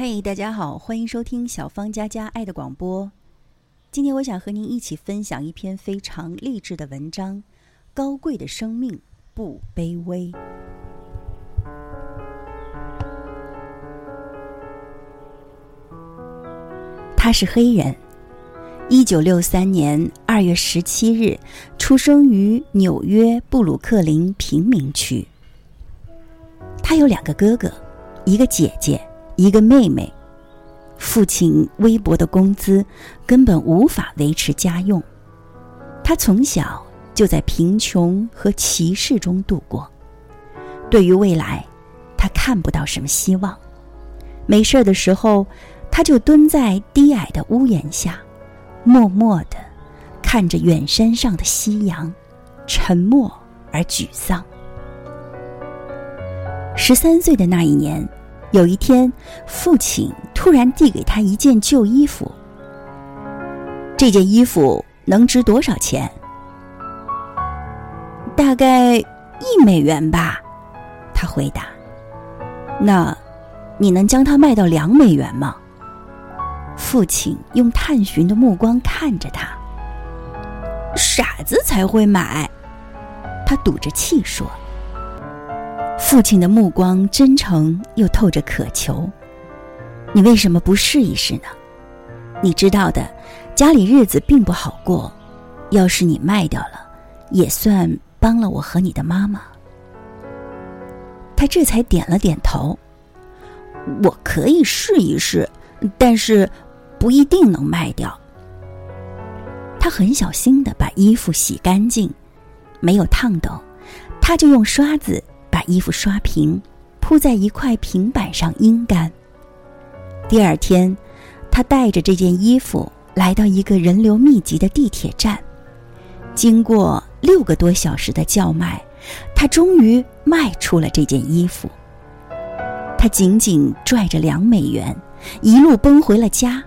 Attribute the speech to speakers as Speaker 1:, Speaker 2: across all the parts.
Speaker 1: 嘿，大家好，欢迎收听小芳佳佳爱的广播。今天我想和您一起分享一篇非常励志的文章：高贵的生命不卑微。他是黑人，一九六三年二月十七日出生于纽约布鲁克林贫民区。他有两个哥哥，一个姐姐，一个妹妹。父亲微薄的工资根本无法维持家用，他从小就在贫穷和歧视中度过。对于未来，他看不到什么希望。没事的时候。他就蹲在低矮的屋檐下，默默的看着远山上的夕阳，沉默而沮丧。十三岁的那一年，有一天，父亲突然递给他一件旧衣服。这件衣服能值多少钱？大概一美元吧，他回答。那，你能将它卖到两美元吗？父亲用探寻的目光看着他。傻子才会买，他赌着气说。父亲的目光真诚又透着渴求。你为什么不试一试呢？你知道的，家里日子并不好过。要是你卖掉了，也算帮了我和你的妈妈。他这才点了点头。我可以试一试，但是。不一定能卖掉。他很小心的把衣服洗干净，没有烫斗，他就用刷子把衣服刷平，铺在一块平板上阴干。第二天，他带着这件衣服来到一个人流密集的地铁站，经过六个多小时的叫卖，他终于卖出了这件衣服。他紧紧拽着两美元，一路奔回了家。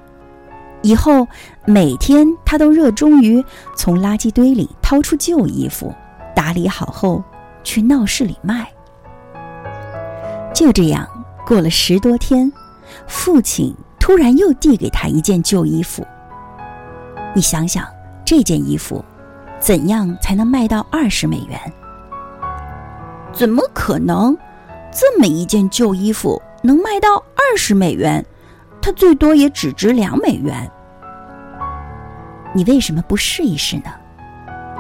Speaker 1: 以后每天，他都热衷于从垃圾堆里掏出旧衣服，打理好后去闹市里卖。就这样过了十多天，父亲突然又递给他一件旧衣服。你想想，这件衣服怎样才能卖到二十美元？怎么可能？这么一件旧衣服能卖到二十美元？它最多也只值两美元。你为什么不试一试呢？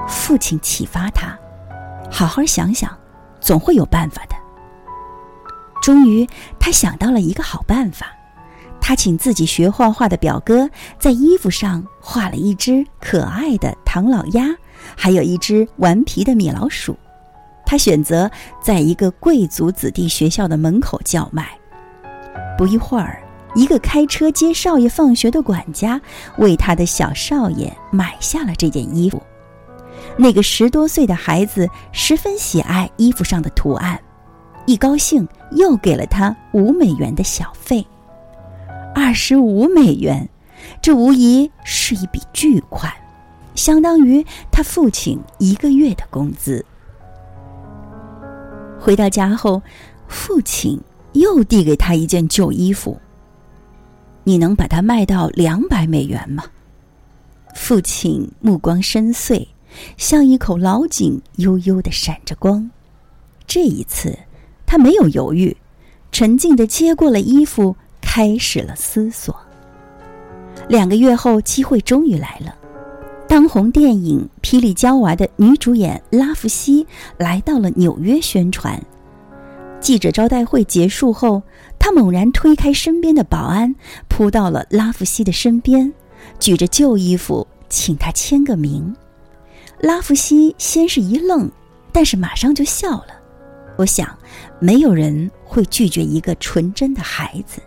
Speaker 1: 父亲启发他，好好想想，总会有办法的。终于，他想到了一个好办法。他请自己学画画的表哥在衣服上画了一只可爱的唐老鸭，还有一只顽皮的米老鼠。他选择在一个贵族子弟学校的门口叫卖。不一会儿。一个开车接少爷放学的管家为他的小少爷买下了这件衣服。那个十多岁的孩子十分喜爱衣服上的图案，一高兴又给了他五美元的小费。二十五美元，这无疑是一笔巨款，相当于他父亲一个月的工资。回到家后，父亲又递给他一件旧衣服。你能把它卖到两百美元吗？父亲目光深邃，像一口老井，悠悠的闪着光。这一次，他没有犹豫，沉静的接过了衣服，开始了思索。两个月后，机会终于来了。当红电影《霹雳娇娃》的女主演拉弗西来到了纽约宣传。记者招待会结束后。他猛然推开身边的保安，扑到了拉弗西的身边，举着旧衣服请他签个名。拉弗西先是一愣，但是马上就笑了。我想，没有人会拒绝一个纯真的孩子。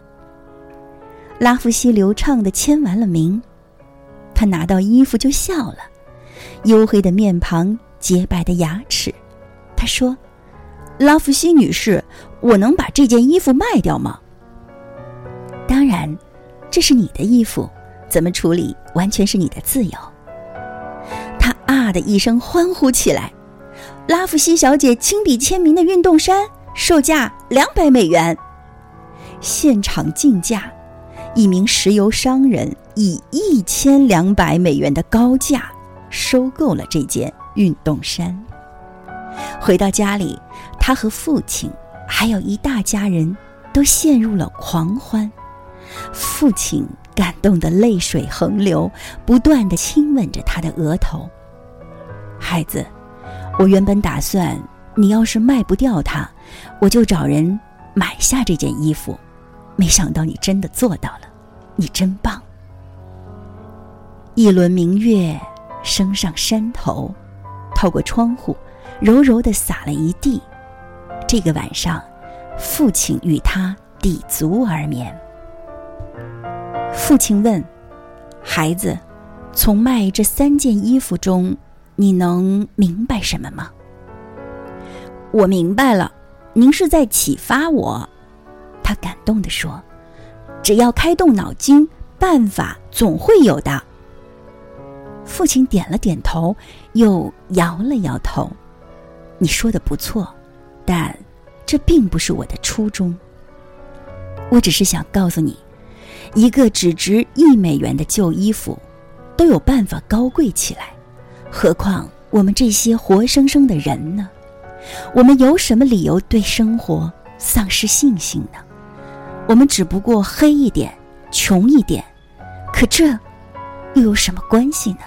Speaker 1: 拉夫西流畅的签完了名，他拿到衣服就笑了，黝黑的面庞，洁白的牙齿。他说。拉夫西女士，我能把这件衣服卖掉吗？当然，这是你的衣服，怎么处理完全是你的自由。他啊的一声欢呼起来。拉夫西小姐亲笔签名的运动衫，售价两百美元。现场竞价，一名石油商人以一千两百美元的高价收购了这件运动衫。回到家里，他和父亲还有一大家人都陷入了狂欢。父亲感动得泪水横流，不断的亲吻着他的额头。孩子，我原本打算，你要是卖不掉它，我就找人买下这件衣服。没想到你真的做到了，你真棒。一轮明月升上山头，透过窗户，柔柔的洒了一地。这个晚上，父亲与他抵足而眠。父亲问：“孩子，从卖这三件衣服中，你能明白什么吗？”我明白了，您是在启发我。他感动地说：“只要开动脑筋，办法总会有的。”父亲点了点头，又摇了摇头：“你说的不错，但这并不是我的初衷。我只是想告诉你。”一个只值一美元的旧衣服，都有办法高贵起来，何况我们这些活生生的人呢？我们有什么理由对生活丧失信心呢？我们只不过黑一点，穷一点，可这又有什么关系呢？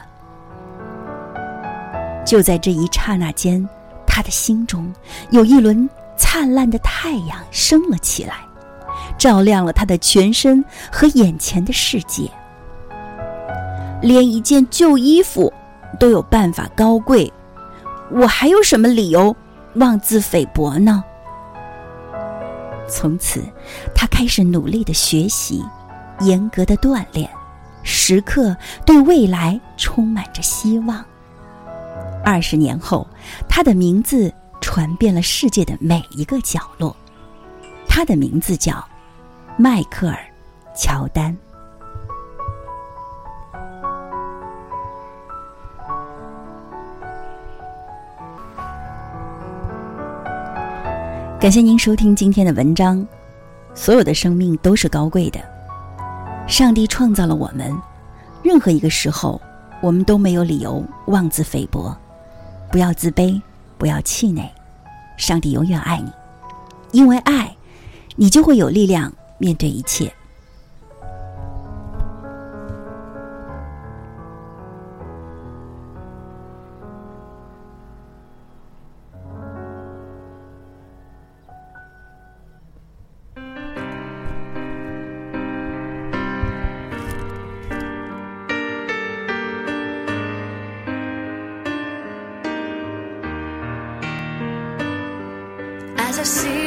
Speaker 1: 就在这一刹那间，他的心中有一轮灿烂的太阳升了起来。照亮了他的全身和眼前的世界。连一件旧衣服都有办法高贵，我还有什么理由妄自菲薄呢？从此，他开始努力的学习，严格的锻炼，时刻对未来充满着希望。二十年后，他的名字传遍了世界的每一个角落。他的名字叫。迈克尔·乔丹，感谢您收听今天的文章。所有的生命都是高贵的，上帝创造了我们，任何一个时候，我们都没有理由妄自菲薄。不要自卑，不要气馁，上帝永远爱你，因为爱，你就会有力量。面对一切。see